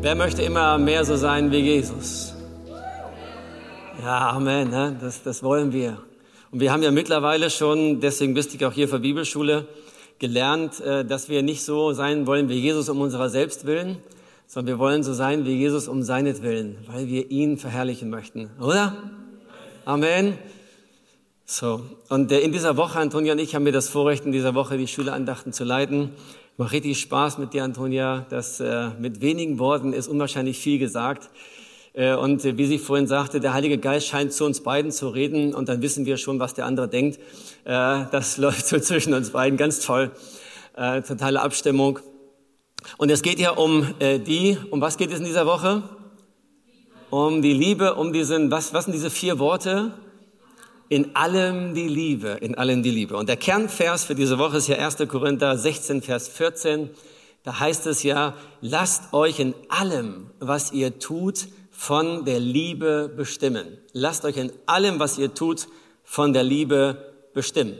Wer möchte immer mehr so sein wie Jesus? Ja, Amen. Ne? Das, das wollen wir. Und wir haben ja mittlerweile schon, deswegen bist du auch hier für Bibelschule, gelernt, äh, dass wir nicht so sein wollen wie Jesus um unserer selbst willen, sondern wir wollen so sein wie Jesus um seinetwillen, weil wir ihn verherrlichen möchten. Oder? Amen. So. Und äh, in dieser Woche, Antonia und ich haben mir das Vorrecht, in dieser Woche die Schülerandachten zu leiten. Macht richtig Spaß mit dir, Antonia. Das, äh, mit wenigen Worten ist unwahrscheinlich viel gesagt. Äh, und wie sie vorhin sagte, der Heilige Geist scheint zu uns beiden zu reden und dann wissen wir schon, was der andere denkt. Äh, das läuft so zwischen uns beiden ganz toll. Äh, totale Abstimmung. Und es geht ja um die, um was geht es in dieser Woche? Um die Liebe, um diesen, was, was sind diese vier Worte? In allem die Liebe, in allem die Liebe. Und der Kernvers für diese Woche ist ja 1. Korinther 16, Vers 14. Da heißt es ja, lasst euch in allem, was ihr tut, von der Liebe bestimmen. Lasst euch in allem, was ihr tut, von der Liebe bestimmen.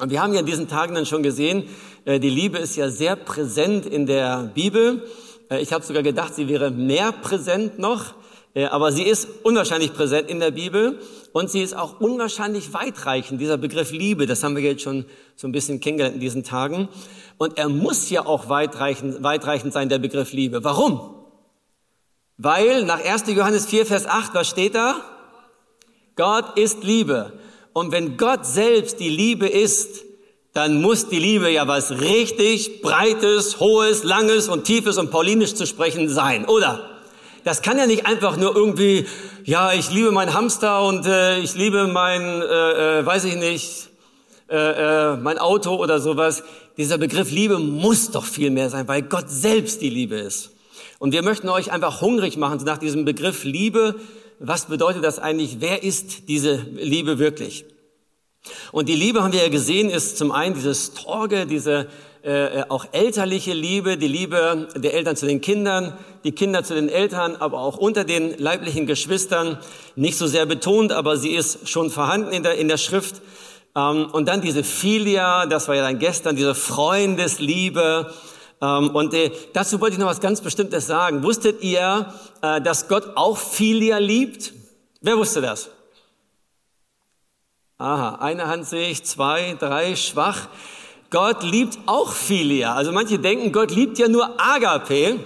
Und wir haben ja in diesen Tagen dann schon gesehen, äh, die Liebe ist ja sehr präsent in der Bibel. Äh, ich habe sogar gedacht, sie wäre mehr präsent noch, aber sie ist unwahrscheinlich präsent in der Bibel und sie ist auch unwahrscheinlich weitreichend. Dieser Begriff Liebe, das haben wir jetzt schon so ein bisschen kennengelernt in diesen Tagen. Und er muss ja auch weitreichend, weitreichend sein, der Begriff Liebe. Warum? Weil nach 1. Johannes 4, Vers 8, was steht da? Gott ist Liebe. Und wenn Gott selbst die Liebe ist, dann muss die Liebe ja was richtig breites, hohes, langes und tiefes und paulinisch zu sprechen sein, oder? Das kann ja nicht einfach nur irgendwie, ja, ich liebe meinen Hamster und äh, ich liebe mein, äh, äh, weiß ich nicht, äh, äh, mein Auto oder sowas. Dieser Begriff Liebe muss doch viel mehr sein, weil Gott selbst die Liebe ist. Und wir möchten euch einfach hungrig machen nach diesem Begriff Liebe. Was bedeutet das eigentlich? Wer ist diese Liebe wirklich? Und die Liebe haben wir ja gesehen, ist zum einen dieses Torge, diese äh, auch elterliche Liebe, die Liebe der Eltern zu den Kindern, die Kinder zu den Eltern, aber auch unter den leiblichen Geschwistern. Nicht so sehr betont, aber sie ist schon vorhanden in der, in der Schrift. Ähm, und dann diese Filia, das war ja dann gestern, diese Freundesliebe, ähm, und äh, dazu wollte ich noch was ganz Bestimmtes sagen. Wusstet ihr, äh, dass Gott auch Filia liebt? Wer wusste das? Aha, eine Hand sehe ich, zwei, drei, schwach. Gott liebt auch Filia. Also manche denken, Gott liebt ja nur Agape.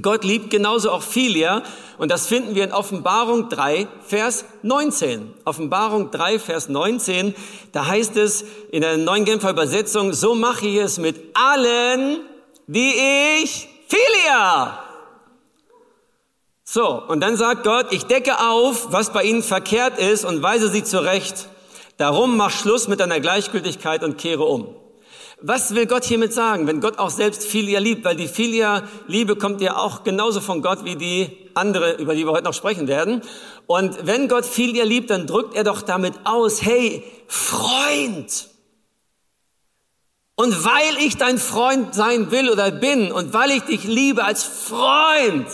Gott liebt genauso auch Filia. Und das finden wir in Offenbarung 3, Vers 19. Offenbarung 3, Vers 19. Da heißt es in der neuen Genfer Übersetzung, so mache ich es mit allen, die ich Philia. So, und dann sagt Gott, ich decke auf, was bei ihnen verkehrt ist und weise sie zurecht. Darum mach Schluss mit deiner Gleichgültigkeit und kehre um. Was will Gott hiermit sagen, wenn Gott auch selbst Philia liebt? Weil die Philia-Liebe kommt ja auch genauso von Gott wie die andere, über die wir heute noch sprechen werden. Und wenn Gott Philia liebt, dann drückt er doch damit aus, hey, Freund, und weil ich dein Freund sein will oder bin und weil ich dich liebe als Freund,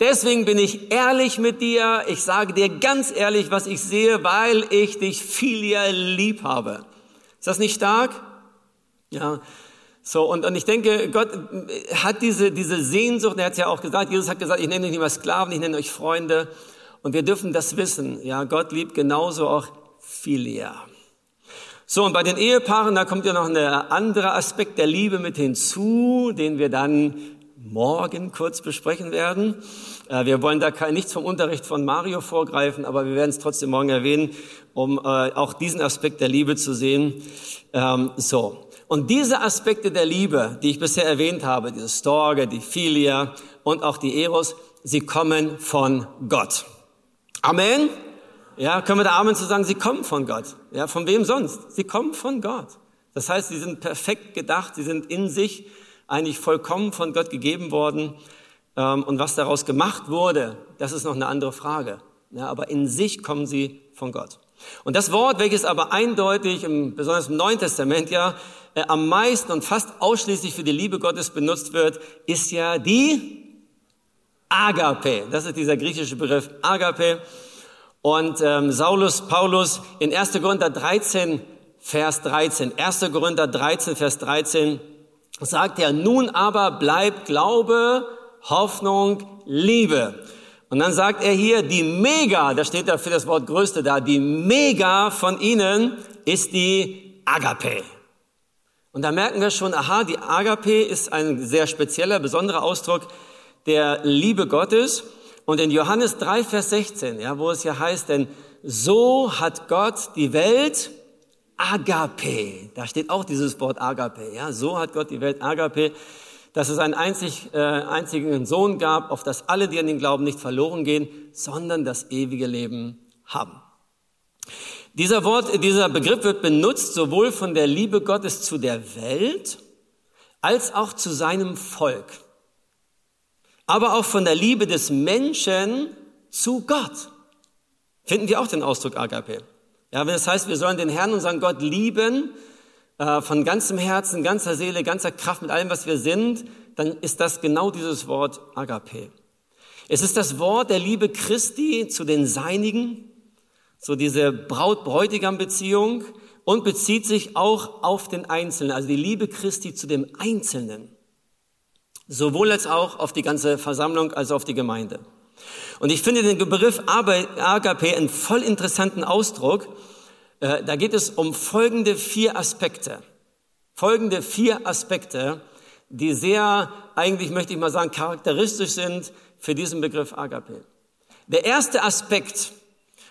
deswegen bin ich ehrlich mit dir. Ich sage dir ganz ehrlich, was ich sehe, weil ich dich viel lieb habe. Ist das nicht stark? Ja. So, und, und ich denke, Gott hat diese, diese Sehnsucht, er hat ja auch gesagt, Jesus hat gesagt, ich nenne euch nicht mehr Sklaven, ich nenne euch Freunde. Und wir dürfen das wissen. Ja, Gott liebt genauso auch Philia. So, und bei den Ehepaaren, da kommt ja noch ein anderer Aspekt der Liebe mit hinzu, den wir dann morgen kurz besprechen werden. Äh, wir wollen da nichts vom Unterricht von Mario vorgreifen, aber wir werden es trotzdem morgen erwähnen, um äh, auch diesen Aspekt der Liebe zu sehen. Ähm, so. Und diese Aspekte der Liebe, die ich bisher erwähnt habe, diese Storge, die Philia und auch die Eros, sie kommen von Gott. Amen. Ja, können wir da Amen zu sagen, sie kommen von Gott. Ja, von wem sonst? Sie kommen von Gott. Das heißt, sie sind perfekt gedacht, sie sind in sich eigentlich vollkommen von Gott gegeben worden. Ähm, und was daraus gemacht wurde, das ist noch eine andere Frage. Ja, aber in sich kommen sie von Gott. Und das Wort, welches aber eindeutig, besonders im Neuen Testament ja, äh, am meisten und fast ausschließlich für die Liebe Gottes benutzt wird, ist ja die Agape. Das ist dieser griechische Begriff Agape. Und ähm, Saulus Paulus in 1. Korinther 13, Vers 13, 1. Korinther 13, Vers 13, sagt er, nun aber bleibt Glaube, Hoffnung, Liebe. Und dann sagt er hier, die Mega, da steht da für das Wort Größte da, die Mega von ihnen ist die Agape. Und da merken wir schon, aha, die Agape ist ein sehr spezieller, besonderer Ausdruck der Liebe Gottes. Und in Johannes 3, Vers 16, ja, wo es ja heißt, denn so hat Gott die Welt Agape. Da steht auch dieses Wort Agape. Ja, so hat Gott die Welt Agape dass es einen einzig, äh, einzigen Sohn gab, auf das alle, die an den Glauben nicht verloren gehen, sondern das ewige Leben haben. Dieser Wort, dieser Begriff wird benutzt sowohl von der Liebe Gottes zu der Welt als auch zu seinem Volk. Aber auch von der Liebe des Menschen zu Gott. Finden wir auch den Ausdruck Agape. Ja, wenn es heißt, wir sollen den Herrn, unseren Gott lieben, von ganzem Herzen, ganzer Seele, ganzer Kraft, mit allem, was wir sind, dann ist das genau dieses Wort Agape. Es ist das Wort der Liebe Christi zu den Seinigen, so diese Braut-Bräutigam-Beziehung und bezieht sich auch auf den Einzelnen, also die Liebe Christi zu dem Einzelnen. Sowohl als auch auf die ganze Versammlung als auf die Gemeinde. Und ich finde den Begriff Agape einen voll interessanten Ausdruck, äh, da geht es um folgende vier Aspekte. Folgende vier Aspekte, die sehr, eigentlich möchte ich mal sagen, charakteristisch sind für diesen Begriff Agape. Der erste Aspekt,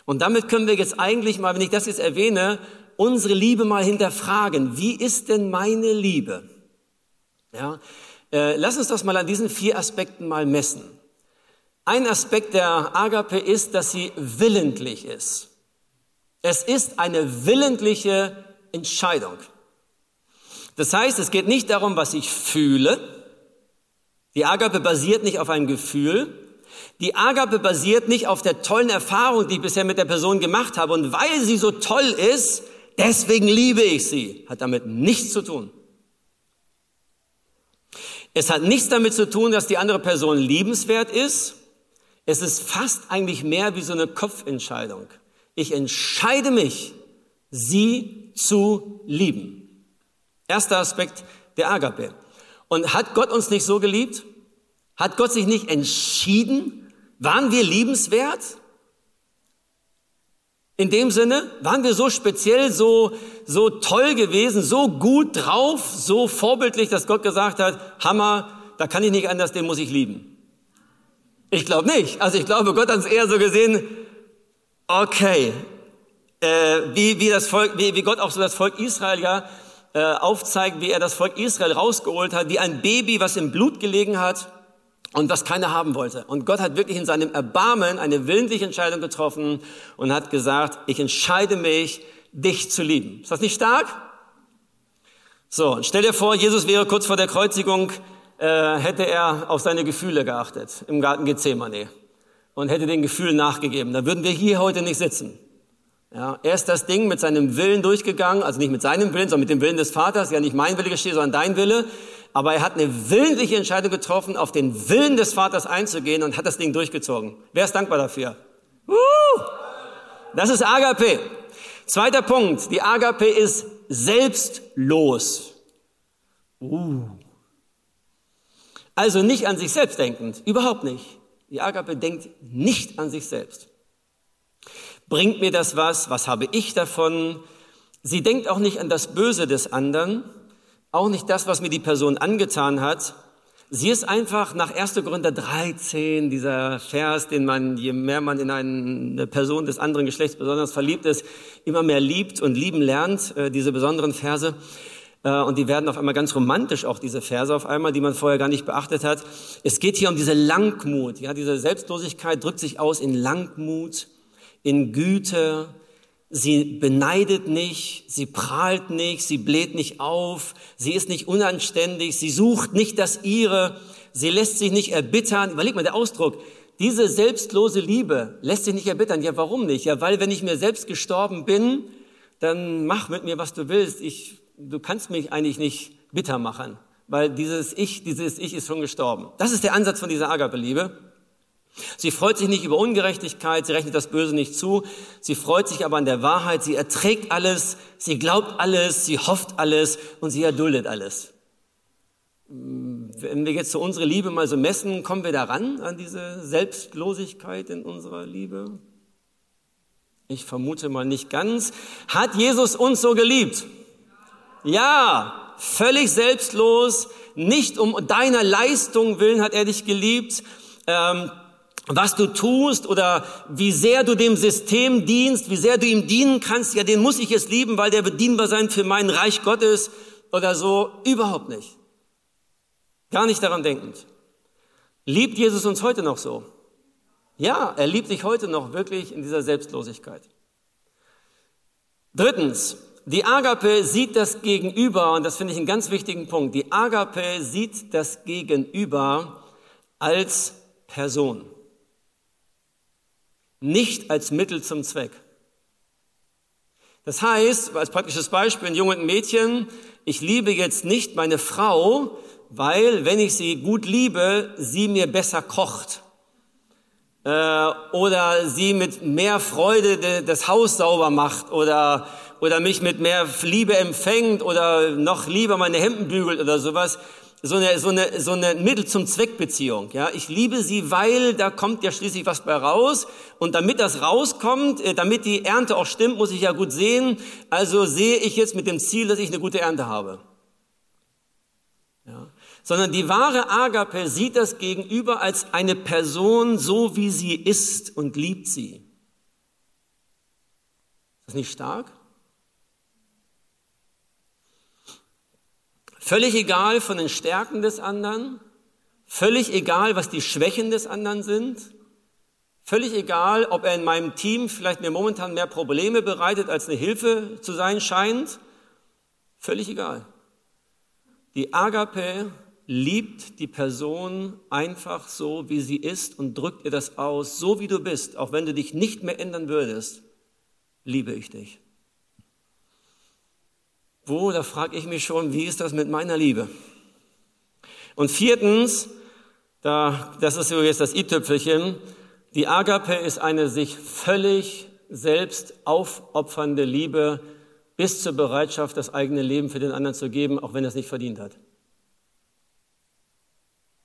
und damit können wir jetzt eigentlich mal, wenn ich das jetzt erwähne, unsere Liebe mal hinterfragen. Wie ist denn meine Liebe? Ja, äh, lass uns das mal an diesen vier Aspekten mal messen. Ein Aspekt der Agape ist, dass sie willentlich ist. Es ist eine willentliche Entscheidung. Das heißt, es geht nicht darum, was ich fühle. Die Agape basiert nicht auf einem Gefühl. Die Agape basiert nicht auf der tollen Erfahrung, die ich bisher mit der Person gemacht habe. Und weil sie so toll ist, deswegen liebe ich sie. Hat damit nichts zu tun. Es hat nichts damit zu tun, dass die andere Person liebenswert ist. Es ist fast eigentlich mehr wie so eine Kopfentscheidung. Ich entscheide mich, sie zu lieben. Erster Aspekt der Agape. Und hat Gott uns nicht so geliebt? Hat Gott sich nicht entschieden? Waren wir liebenswert? In dem Sinne, waren wir so speziell, so, so toll gewesen, so gut drauf, so vorbildlich, dass Gott gesagt hat, Hammer, da kann ich nicht anders, den muss ich lieben. Ich glaube nicht. Also ich glaube, Gott hat es eher so gesehen, Okay, äh, wie, wie, das Volk, wie, wie Gott auch so das Volk Israel ja äh, aufzeigt, wie er das Volk Israel rausgeholt hat, wie ein Baby, was im Blut gelegen hat und was keiner haben wollte. Und Gott hat wirklich in seinem Erbarmen eine willentliche Entscheidung getroffen und hat gesagt, ich entscheide mich, dich zu lieben. Ist das nicht stark? So, stell dir vor, Jesus wäre kurz vor der Kreuzigung, äh, hätte er auf seine Gefühle geachtet im Garten Gethsemane und hätte den Gefühlen nachgegeben, dann würden wir hier heute nicht sitzen. Ja, er ist das Ding mit seinem Willen durchgegangen, also nicht mit seinem Willen, sondern mit dem Willen des Vaters, ja nicht mein Wille geschieht, sondern dein Wille. Aber er hat eine willentliche Entscheidung getroffen, auf den Willen des Vaters einzugehen und hat das Ding durchgezogen. Wer ist dankbar dafür? Uh, das ist Agape. Zweiter Punkt, die Agape ist selbstlos. Uh. Also nicht an sich selbst denkend, überhaupt nicht. Die Agape denkt nicht an sich selbst. Bringt mir das was? Was habe ich davon? Sie denkt auch nicht an das Böse des anderen, auch nicht das, was mir die Person angetan hat. Sie ist einfach nach 1. Korinther 13, dieser Vers, den man, je mehr man in eine Person des anderen Geschlechts besonders verliebt ist, immer mehr liebt und lieben lernt, äh, diese besonderen Verse. Äh, und die werden auf einmal ganz romantisch, auch diese Verse auf einmal, die man vorher gar nicht beachtet hat. Es geht hier um diese Langmut. Ja, diese Selbstlosigkeit drückt sich aus in Langmut, in Güte. Sie beneidet nicht, sie prahlt nicht, sie bläht nicht auf, sie ist nicht unanständig, sie sucht nicht das ihre, sie lässt sich nicht erbittern. Überleg mal, der Ausdruck, diese selbstlose Liebe lässt sich nicht erbittern. Ja, warum nicht? Ja, weil wenn ich mir selbst gestorben bin, dann mach mit mir, was du willst. Ich du kannst mich eigentlich nicht bitter machen, weil dieses Ich, dieses Ich ist schon gestorben. Das ist der Ansatz von dieser Agape-Liebe. Sie freut sich nicht über Ungerechtigkeit, sie rechnet das Böse nicht zu, sie freut sich aber an der Wahrheit, sie erträgt alles, sie glaubt alles, sie hofft alles und sie erduldet alles. wenn wir jetzt so unsere Liebe mal so messen, kommen wir daran an diese Selbstlosigkeit in unserer Liebe? Ich vermute mal nicht ganz. Hat Jesus uns so geliebt? Ja, völlig selbstlos, nicht um deiner Leistung willen hat er dich geliebt. Ähm, was du tust oder wie sehr du dem System dienst, wie sehr du ihm dienen kannst, ja, den muss ich jetzt lieben, weil der bedienbar sein für mein Reich Gottes oder so. Überhaupt nicht. Gar nicht daran denkend. Liebt Jesus uns heute noch so? Ja, er liebt dich heute noch wirklich in dieser Selbstlosigkeit. Drittens, die Agape sieht das Gegenüber, und das finde ich einen ganz wichtigen Punkt, die Agape sieht das Gegenüber als Person, nicht als Mittel zum Zweck. Das heißt, als praktisches Beispiel, ein junges Mädchen, ich liebe jetzt nicht meine Frau, weil wenn ich sie gut liebe, sie mir besser kocht äh, oder sie mit mehr Freude das Haus sauber macht oder oder mich mit mehr Liebe empfängt oder noch lieber meine Hemden bügelt oder sowas. So eine, so eine, so eine Mittel zum Zweckbeziehung. Ja, ich liebe sie, weil da kommt ja schließlich was bei raus. Und damit das rauskommt, äh, damit die Ernte auch stimmt, muss ich ja gut sehen. Also sehe ich jetzt mit dem Ziel, dass ich eine gute Ernte habe. Ja. Sondern die wahre Agape sieht das Gegenüber als eine Person so, wie sie ist und liebt sie. Ist das nicht stark? Völlig egal von den Stärken des anderen, völlig egal, was die Schwächen des anderen sind, völlig egal, ob er in meinem Team vielleicht mir momentan mehr Probleme bereitet, als eine Hilfe zu sein scheint, völlig egal. Die Agape liebt die Person einfach so, wie sie ist und drückt ihr das aus, so wie du bist, auch wenn du dich nicht mehr ändern würdest, liebe ich dich. Wo, da frage ich mich schon, wie ist das mit meiner Liebe? Und viertens, da, das ist jetzt das i-Tüpfelchen, die Agape ist eine sich völlig selbst aufopfernde Liebe bis zur Bereitschaft, das eigene Leben für den anderen zu geben, auch wenn er es nicht verdient hat.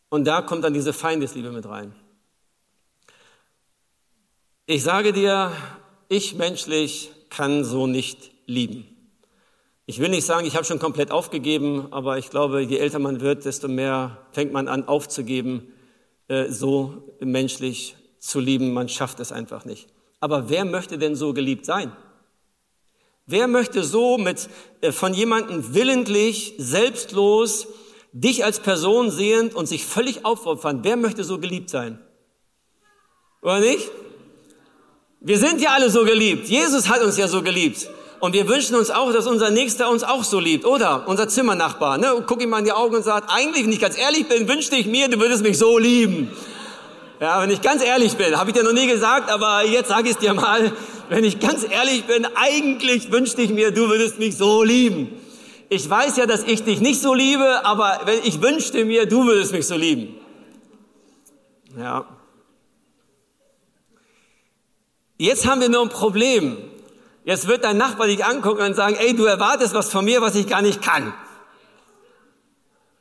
Und da kommt dann diese Feindesliebe mit rein. Ich sage dir, ich menschlich kann so nicht lieben. Ich will nicht sagen, ich habe schon komplett aufgegeben, aber ich glaube, je älter man wird, desto mehr fängt man an aufzugeben, äh, so menschlich zu lieben. Man schafft es einfach nicht. Aber wer möchte denn so geliebt sein? Wer möchte so mit äh, von jemandem willentlich, selbstlos, dich als Person sehend und sich völlig aufopfern? Wer möchte so geliebt sein? Oder nicht? Wir sind ja alle so geliebt. Jesus hat uns ja so geliebt. Und wir wünschen uns auch, dass unser Nächster uns auch so liebt, oder? Unser Zimmernachbar, ne? guck ihm mal in die Augen und sagt, eigentlich, wenn ich ganz ehrlich bin, wünschte ich mir, du würdest mich so lieben. Ja, wenn ich ganz ehrlich bin, habe ich dir noch nie gesagt, aber jetzt sage ich es dir mal, wenn ich ganz ehrlich bin, eigentlich wünschte ich mir, du würdest mich so lieben. Ich weiß ja, dass ich dich nicht so liebe, aber wenn ich wünschte mir, du würdest mich so lieben. Ja. Jetzt haben wir nur ein Problem. Jetzt wird dein Nachbar dich angucken und sagen, ey, du erwartest was von mir, was ich gar nicht kann.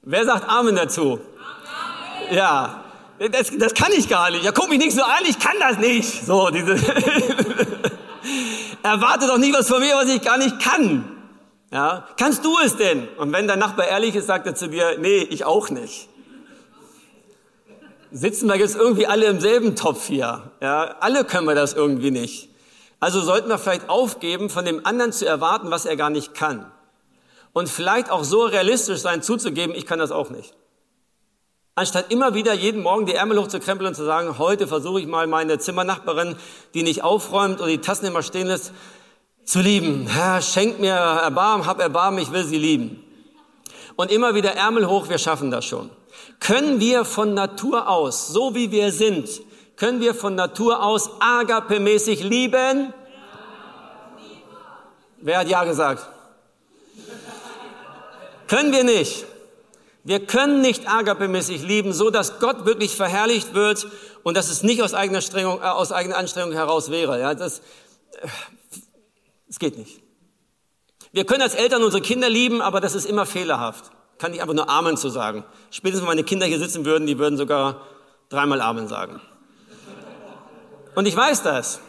Wer sagt Amen dazu? Amen. Ja, das, das kann ich gar nicht. Ja, guck mich nicht so an, ich kann das nicht. So, diese Erwarte doch nicht was von mir, was ich gar nicht kann. Ja, kannst du es denn? Und wenn dein Nachbar ehrlich ist, sagt er zu dir, nee, ich auch nicht. Sitzen wir jetzt irgendwie alle im selben Topf hier? Ja, alle können wir das irgendwie nicht. Also sollten wir vielleicht aufgeben, von dem anderen zu erwarten, was er gar nicht kann. Und vielleicht auch so realistisch sein, zuzugeben, ich kann das auch nicht. Anstatt immer wieder jeden Morgen die Ärmel hochzukrempeln und zu sagen, heute versuche ich mal meine Zimmernachbarin, die nicht aufräumt oder die Tassen immer stehen lässt, zu lieben. Herr, schenk mir Erbarmen, hab Erbarmen, ich will sie lieben. Und immer wieder Ärmel hoch, wir schaffen das schon. Können wir von Natur aus, so wie wir sind, können wir von Natur aus agape-mäßig lieben? Wer hat Ja gesagt? können wir nicht. Wir können nicht agape-mäßig lieben, so dass Gott wirklich verherrlicht wird und dass es nicht aus eigener, Strengung, äh, aus eigener Anstrengung heraus wäre. Ja, das, äh, das geht nicht. Wir können als Eltern unsere Kinder lieben, aber das ist immer fehlerhaft. kann ich einfach nur Amen zu sagen. Spätestens, wenn meine Kinder hier sitzen würden, die würden sogar dreimal Amen sagen. Und ich weiß das.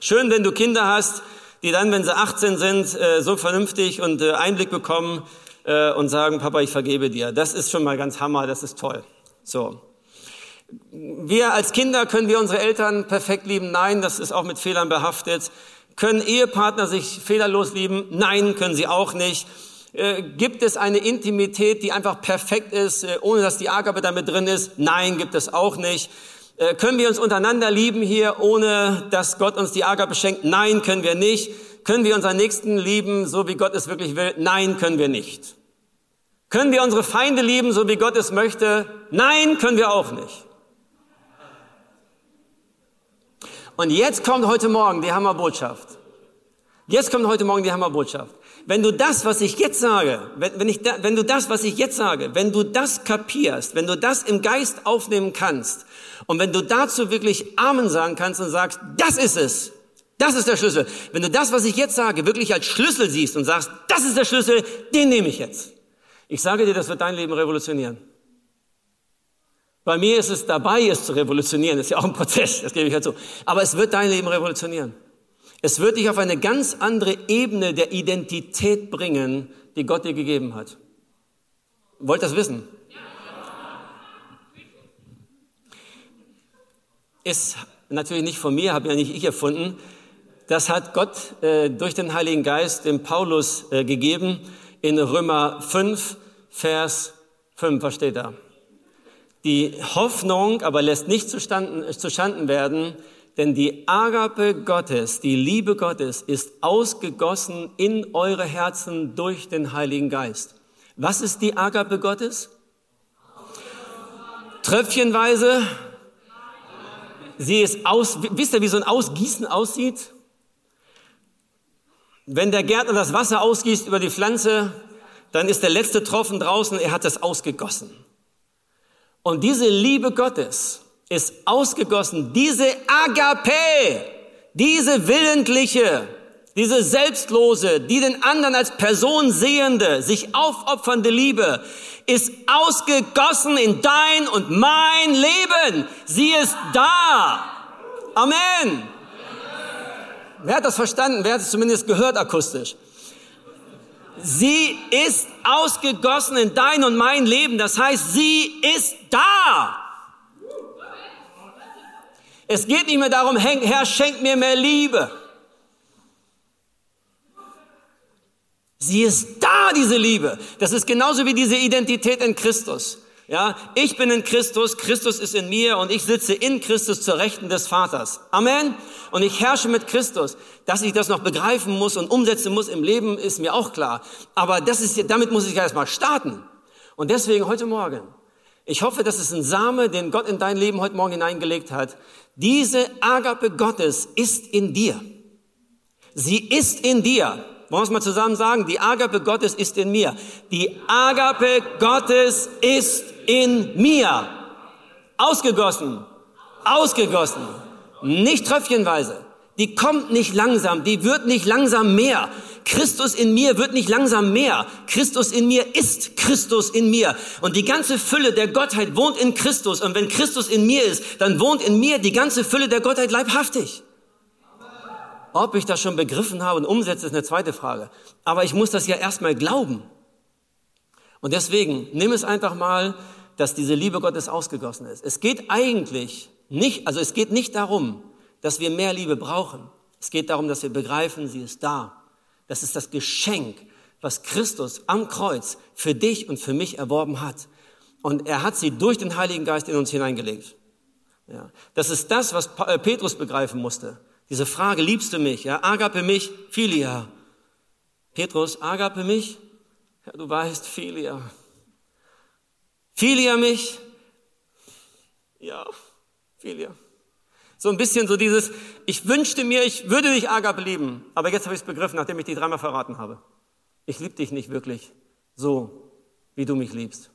Schön, wenn du Kinder hast, die dann, wenn sie 18 sind, äh, so vernünftig und äh, Einblick bekommen äh, und sagen, Papa, ich vergebe dir. Das ist schon mal ganz Hammer, das ist toll. So. Wir als Kinder können wir unsere Eltern perfekt lieben? Nein, das ist auch mit Fehlern behaftet. Können Ehepartner sich fehlerlos lieben? Nein, können sie auch nicht. Gibt es eine Intimität, die einfach perfekt ist, ohne dass die Agape damit drin ist? Nein, gibt es auch nicht. Äh, können wir uns untereinander lieben hier, ohne dass Gott uns die Agape schenkt? Nein, können wir nicht. Können wir unseren Nächsten lieben, so wie Gott es wirklich will? Nein, können wir nicht. Können wir unsere Feinde lieben, so wie Gott es möchte? Nein, können wir auch nicht. Und jetzt kommt heute Morgen die Hammerbotschaft. Jetzt kommt heute Morgen die Hammerbotschaft. Wenn du das, was ich jetzt sage, wenn, wenn, ich da, wenn du das, was ich jetzt sage, wenn du das kapierst, wenn du das im Geist aufnehmen kannst und wenn du dazu wirklich Amen sagen kannst und sagst, das ist es, das ist der Schlüssel. Wenn du das, was ich jetzt sage, wirklich als Schlüssel siehst und sagst, das ist der Schlüssel, den nehme ich jetzt. Ich sage dir, das wird dein Leben revolutionieren. Bei mir ist es dabei, es zu revolutionieren. Das ist ja auch ein Prozess, das gebe ich dazu. Aber es wird dein Leben revolutionieren. Es wird dich auf eine ganz andere Ebene der Identität bringen, die Gott dir gegeben hat. Wollt das wissen? Ist natürlich nicht von mir, habe ja nicht ich erfunden. Das hat Gott äh, durch den Heiligen Geist dem Paulus äh, gegeben in Römer 5, Vers 5, was steht da? Die Hoffnung aber lässt nicht zustanden, zustanden werden, denn die Agape Gottes, die Liebe Gottes ist ausgegossen in eure Herzen durch den Heiligen Geist. Was ist die Agape Gottes? Tröpfchenweise. Sie ist aus, wisst ihr, wie so ein Ausgießen aussieht? Wenn der Gärtner das Wasser ausgießt über die Pflanze, dann ist der letzte Tropfen draußen, er hat das ausgegossen. Und diese Liebe Gottes, ist ausgegossen. Diese Agape, diese willentliche, diese selbstlose, die den anderen als Person sehende, sich aufopfernde Liebe ist ausgegossen in dein und mein Leben. Sie ist da. Amen. Wer hat das verstanden? Wer hat es zumindest gehört akustisch? Sie ist ausgegossen in dein und mein Leben. Das heißt, sie ist da. Es geht nicht mehr darum, Herr, schenk mir mehr Liebe. Sie ist da, diese Liebe. Das ist genauso wie diese Identität in Christus. Ja, ich bin in Christus, Christus ist in mir und ich sitze in Christus zur Rechten des Vaters. Amen. Und ich herrsche mit Christus. Dass ich das noch begreifen muss und umsetzen muss im Leben, ist mir auch klar. Aber das ist, damit muss ich erst mal starten. Und deswegen heute Morgen ich hoffe, das ist ein Same, den Gott in dein Leben heute Morgen hineingelegt hat. Diese Agape Gottes ist in dir. Sie ist in dir. Wollen wir es mal zusammen sagen? Die Agape Gottes ist in mir. Die Agape Gottes ist in mir. Ausgegossen. Ausgegossen. Nicht tröpfchenweise. Die kommt nicht langsam. Die wird nicht langsam mehr. Christus in mir wird nicht langsam mehr. Christus in mir ist Christus in mir. Und die ganze Fülle der Gottheit wohnt in Christus. Und wenn Christus in mir ist, dann wohnt in mir die ganze Fülle der Gottheit leibhaftig. Ob ich das schon begriffen habe und umsetze, ist eine zweite Frage. Aber ich muss das ja erstmal glauben. Und deswegen nimm es einfach mal, dass diese Liebe Gottes ausgegossen ist. Es geht eigentlich nicht, also es geht nicht darum, dass wir mehr Liebe brauchen. Es geht darum, dass wir begreifen, sie ist da. Das ist das Geschenk, was Christus am Kreuz für dich und für mich erworben hat. Und er hat sie durch den Heiligen Geist in uns hineingelegt. Ja, das ist das, was äh, Petrus begreifen musste. Diese Frage, liebst du mich? Ja, agape mich, Philia. Petrus, agape mich? Ja, du weißt, Philia. Philia mich? Ja, Philia. So ein bisschen so dieses, ich wünschte mir, ich würde dich Agape lieben, aber jetzt habe ich es begriffen, nachdem ich dich dreimal verraten habe. Ich liebe dich nicht wirklich so, wie du mich liebst.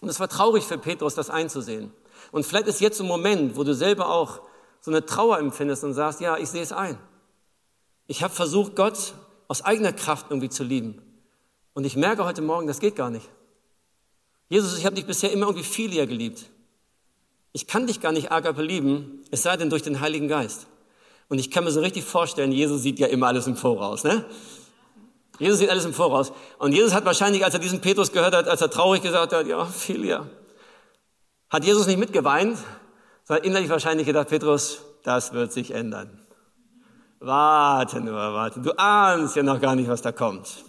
Und es war traurig für Petrus, das einzusehen. Und vielleicht ist jetzt ein Moment, wo du selber auch so eine Trauer empfindest und sagst, ja, ich sehe es ein. Ich habe versucht, Gott aus eigener Kraft irgendwie zu lieben. Und ich merke heute Morgen, das geht gar nicht. Jesus, ich habe dich bisher immer irgendwie Philia geliebt. Ich kann dich gar nicht agape lieben, es sei denn durch den Heiligen Geist. Und ich kann mir so richtig vorstellen, Jesus sieht ja immer alles im Voraus, ne? Jesus sieht alles im Voraus. Und Jesus hat wahrscheinlich, als er diesen Petrus gehört hat, als er traurig gesagt hat, ja, Philia, hat Jesus nicht mitgeweint, sondern innerlich wahrscheinlich gedacht, Petrus, das wird sich ändern. Warte nur, warte. Du ahnst ja noch gar nicht, was da kommt.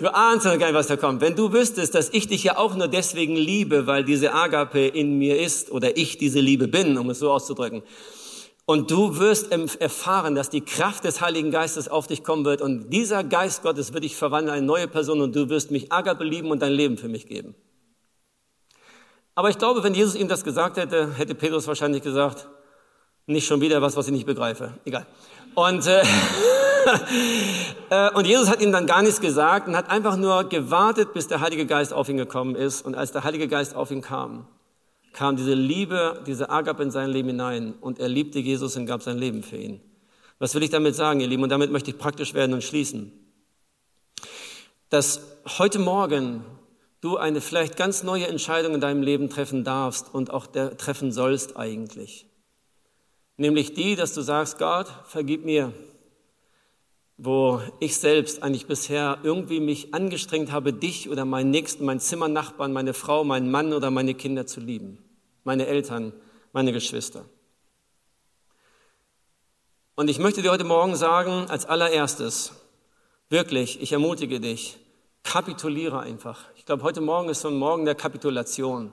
Du ahnst noch gar nicht, was da kommt. Wenn du wüsstest, dass ich dich ja auch nur deswegen liebe, weil diese Agape in mir ist oder ich diese Liebe bin, um es so auszudrücken, und du wirst erfahren, dass die Kraft des Heiligen Geistes auf dich kommen wird und dieser Geist Gottes wird dich verwandeln in eine neue Person und du wirst mich agape lieben und dein Leben für mich geben. Aber ich glaube, wenn Jesus ihm das gesagt hätte, hätte Petrus wahrscheinlich gesagt, nicht schon wieder was, was ich nicht begreife. Egal. Und, äh, äh, und Jesus hat ihm dann gar nichts gesagt und hat einfach nur gewartet, bis der Heilige Geist auf ihn gekommen ist. Und als der Heilige Geist auf ihn kam, kam diese Liebe, diese Agape in sein Leben hinein und er liebte Jesus und gab sein Leben für ihn. Was will ich damit sagen, ihr Lieben? Und damit möchte ich praktisch werden und schließen. Dass heute Morgen du eine vielleicht ganz neue Entscheidung in deinem Leben treffen darfst und auch treffen sollst eigentlich. Nämlich die, dass du sagst, Gott, vergib mir, wo ich selbst eigentlich bisher irgendwie mich angestrengt habe, dich oder meinen Nächsten, meinen Zimmernachbarn, meine Frau, meinen Mann oder meine Kinder zu lieben meine Eltern, meine Geschwister. Und ich möchte dir heute Morgen sagen, als allererstes, wirklich, ich ermutige dich, kapituliere einfach. Ich glaube, heute Morgen ist so ein Morgen der Kapitulation.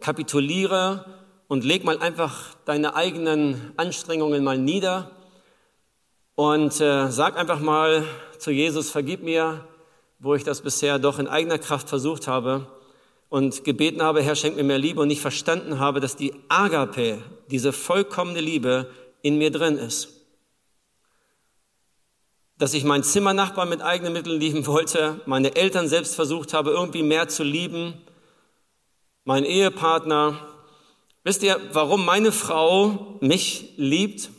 Kapituliere und leg mal einfach deine eigenen Anstrengungen mal nieder und äh, sag einfach mal zu Jesus, vergib mir, wo ich das bisher doch in eigener Kraft versucht habe und gebeten habe, Herr, schenk mir mehr Liebe und nicht verstanden habe, dass die Agape, diese vollkommene Liebe in mir drin ist. Dass ich meinen Zimmernachbarn mit eigenen Mitteln lieben wollte, meine Eltern selbst versucht habe, irgendwie mehr zu lieben, mein Ehepartner. Wisst ihr, warum meine Frau mich liebt?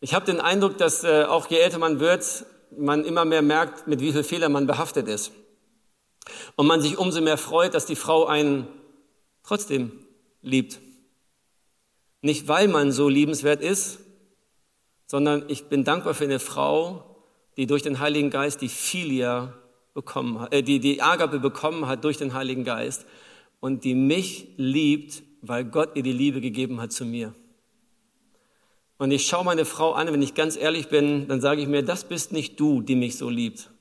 Ich habe den Eindruck, dass äh, auch je älter man wird, man immer mehr merkt, mit wie viel Fehler man behaftet ist. Und man sich umso mehr freut, dass die Frau einen trotzdem liebt. Nicht weil man so liebenswert ist, sondern ich bin dankbar für eine Frau, die durch den Heiligen Geist die Filia bekommen hat, äh, die die Agape bekommen hat durch den Heiligen Geist und die mich liebt, weil Gott ihr die Liebe gegeben hat zu mir. Und ich schaue meine Frau an, wenn ich ganz ehrlich bin, dann sage ich mir, das bist nicht du, die mich so liebt.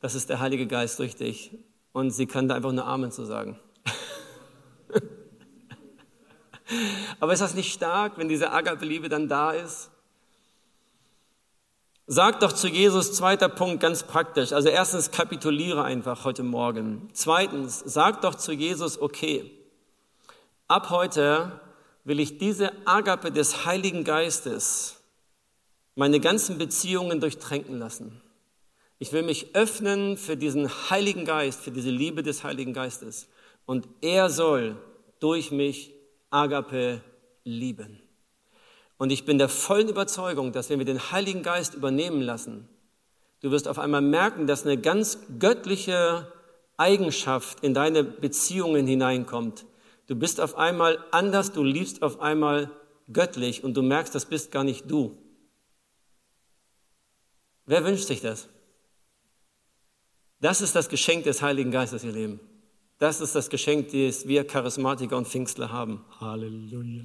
Das ist der Heilige Geist dich und sie kann da einfach nur Amen zu sagen. Aber ist das nicht stark, wenn diese Agape-Liebe dann da ist? Sag doch zu Jesus, zweiter Punkt, ganz praktisch. Also erstens, kapituliere einfach heute Morgen. Zweitens, sag doch zu Jesus, okay, ab heute will ich diese Agape des Heiligen Geistes meine ganzen Beziehungen durchtränken lassen. Ich will mich öffnen für diesen Heiligen Geist, für diese Liebe des Heiligen Geistes. Und er soll durch mich Agape lieben. Und ich bin der vollen Überzeugung, dass wenn wir den Heiligen Geist übernehmen lassen, du wirst auf einmal merken, dass eine ganz göttliche Eigenschaft in deine Beziehungen hineinkommt. Du bist auf einmal anders, du liebst auf einmal göttlich und du merkst, das bist gar nicht du. Wer wünscht sich das? Das ist das Geschenk des Heiligen Geistes, ihr Leben. Das ist das Geschenk, das wir Charismatiker und Pfingstler haben. Halleluja.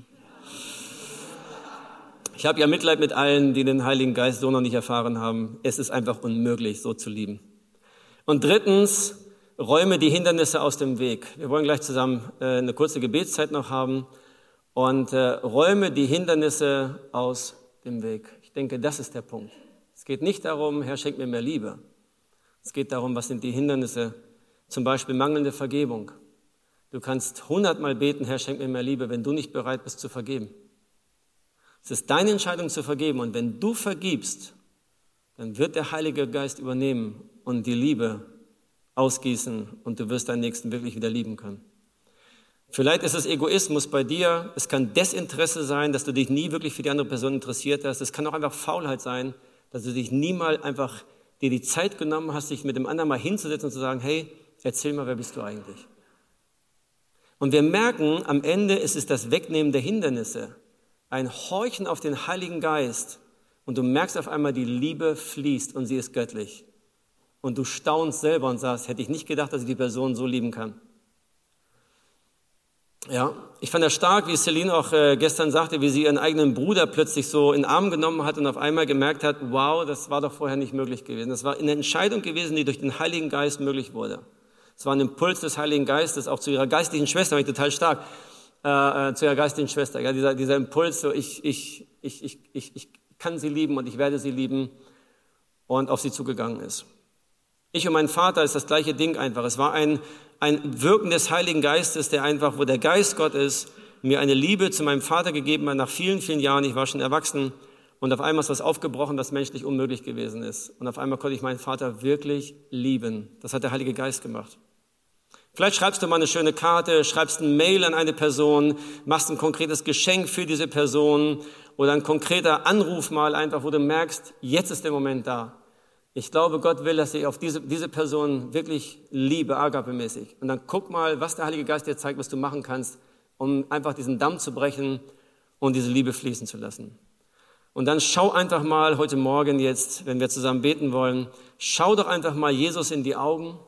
Ich habe ja Mitleid mit allen, die den Heiligen Geist so noch nicht erfahren haben. Es ist einfach unmöglich, so zu lieben. Und drittens, räume die Hindernisse aus dem Weg. Wir wollen gleich zusammen äh, eine kurze Gebetszeit noch haben. Und äh, räume die Hindernisse aus dem Weg. Ich denke, das ist der Punkt. Es geht nicht darum, Herr, schenk mir mehr Liebe. Es geht darum, was sind die Hindernisse, zum Beispiel mangelnde Vergebung. Du kannst hundertmal beten, Herr, schenk mir mehr Liebe, wenn du nicht bereit bist zu vergeben. Es ist deine Entscheidung zu vergeben und wenn du vergibst, dann wird der Heilige Geist übernehmen und die Liebe ausgießen und du wirst deinen Nächsten wirklich wieder lieben können. Vielleicht ist es Egoismus bei dir, es kann Desinteresse sein, dass du dich nie wirklich für die andere Person interessiert hast, es kann auch einfach Faulheit sein, dass du dich nie mal einfach dir die Zeit genommen hast, dich mit dem anderen mal hinzusetzen und zu sagen, hey, erzähl mal, wer bist du eigentlich? Und wir merken, am Ende ist es das Wegnehmen der Hindernisse, ein Horchen auf den Heiligen Geist. Und du merkst auf einmal, die Liebe fließt und sie ist göttlich. Und du staunst selber und sagst, hätte ich nicht gedacht, dass ich die Person so lieben kann. Ja, ich fand das stark, wie Celine auch äh, gestern sagte, wie sie ihren eigenen Bruder plötzlich so in den Arm genommen hat und auf einmal gemerkt hat, wow, das war doch vorher nicht möglich gewesen. Das war eine Entscheidung gewesen, die durch den Heiligen Geist möglich wurde. Es war ein Impuls des Heiligen Geistes, auch zu ihrer geistlichen Schwester, ich total stark, äh, äh, zu ihrer geistlichen Schwester. Ja, dieser, dieser Impuls, so ich, ich, ich, ich, ich, ich kann sie lieben und ich werde sie lieben und auf sie zugegangen ist. Ich und mein Vater ist das gleiche Ding einfach. Es war ein, ein Wirken des Heiligen Geistes, der einfach, wo der Geist Gott ist, mir eine Liebe zu meinem Vater gegeben hat nach vielen, vielen Jahren. Ich war schon erwachsen und auf einmal ist was aufgebrochen, was menschlich unmöglich gewesen ist. Und auf einmal konnte ich meinen Vater wirklich lieben. Das hat der Heilige Geist gemacht. Vielleicht schreibst du mal eine schöne Karte, schreibst ein Mail an eine Person, machst ein konkretes Geschenk für diese Person oder ein konkreter Anruf mal einfach, wo du merkst, jetzt ist der Moment da. Ich glaube, Gott will, dass ich auf diese, diese Person wirklich liebe, agapemäßig. Und dann guck mal, was der Heilige Geist dir zeigt, was du machen kannst, um einfach diesen Damm zu brechen und diese Liebe fließen zu lassen. Und dann schau einfach mal heute Morgen jetzt, wenn wir zusammen beten wollen, schau doch einfach mal Jesus in die Augen.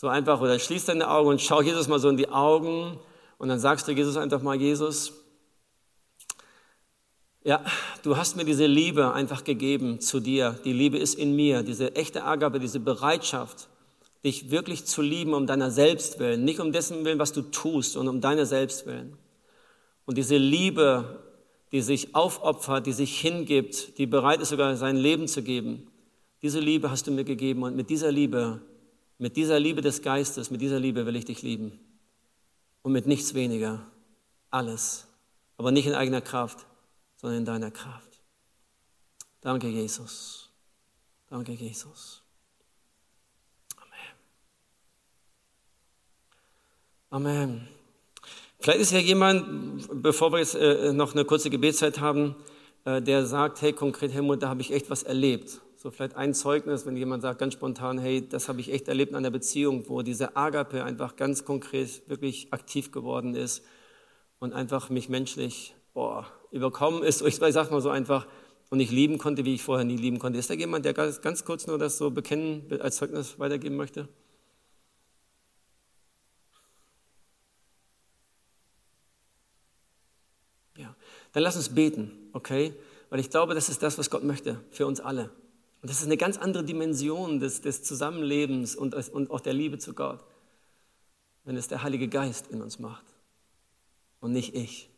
So einfach, oder schließ deine Augen und schau Jesus mal so in die Augen. Und dann sagst du Jesus einfach mal, Jesus, ja, du hast mir diese Liebe einfach gegeben zu dir. Die Liebe ist in mir, diese echte Agape, diese Bereitschaft, dich wirklich zu lieben um deiner selbst willen, nicht um dessen willen, was du tust, sondern um deiner selbst willen. Und diese Liebe, die sich aufopfert, die sich hingibt, die bereit ist sogar sein Leben zu geben, diese Liebe hast du mir gegeben und mit dieser Liebe, mit dieser Liebe des Geistes, mit dieser Liebe will ich dich lieben. Und mit nichts weniger, alles, aber nicht in eigener Kraft, sondern in deiner Kraft. Danke, Jesus. Danke, Jesus. Amen. Amen. Vielleicht ist ja jemand, bevor wir jetzt äh, noch eine kurze Gebetszeit haben, äh, der sagt, hey, konkret, Helmut, da habe ich echt was erlebt. So vielleicht ein Zeugnis, wenn jemand sagt ganz spontan, hey, das habe ich echt erlebt in einer Beziehung, wo diese Agape einfach ganz konkret wirklich aktiv geworden ist und einfach mich menschlich, boah, überkommen ist, ich sage mal so einfach, und ich lieben konnte, wie ich vorher nie lieben konnte. Ist da jemand, der ganz, ganz kurz nur das so bekennen, als Zeugnis weitergeben möchte? Ja, dann lass uns beten, okay? Weil ich glaube, das ist das, was Gott möchte für uns alle. Und das ist eine ganz andere Dimension des, des Zusammenlebens und, und auch der Liebe zu Gott, wenn es der Heilige Geist in uns macht und nicht ich.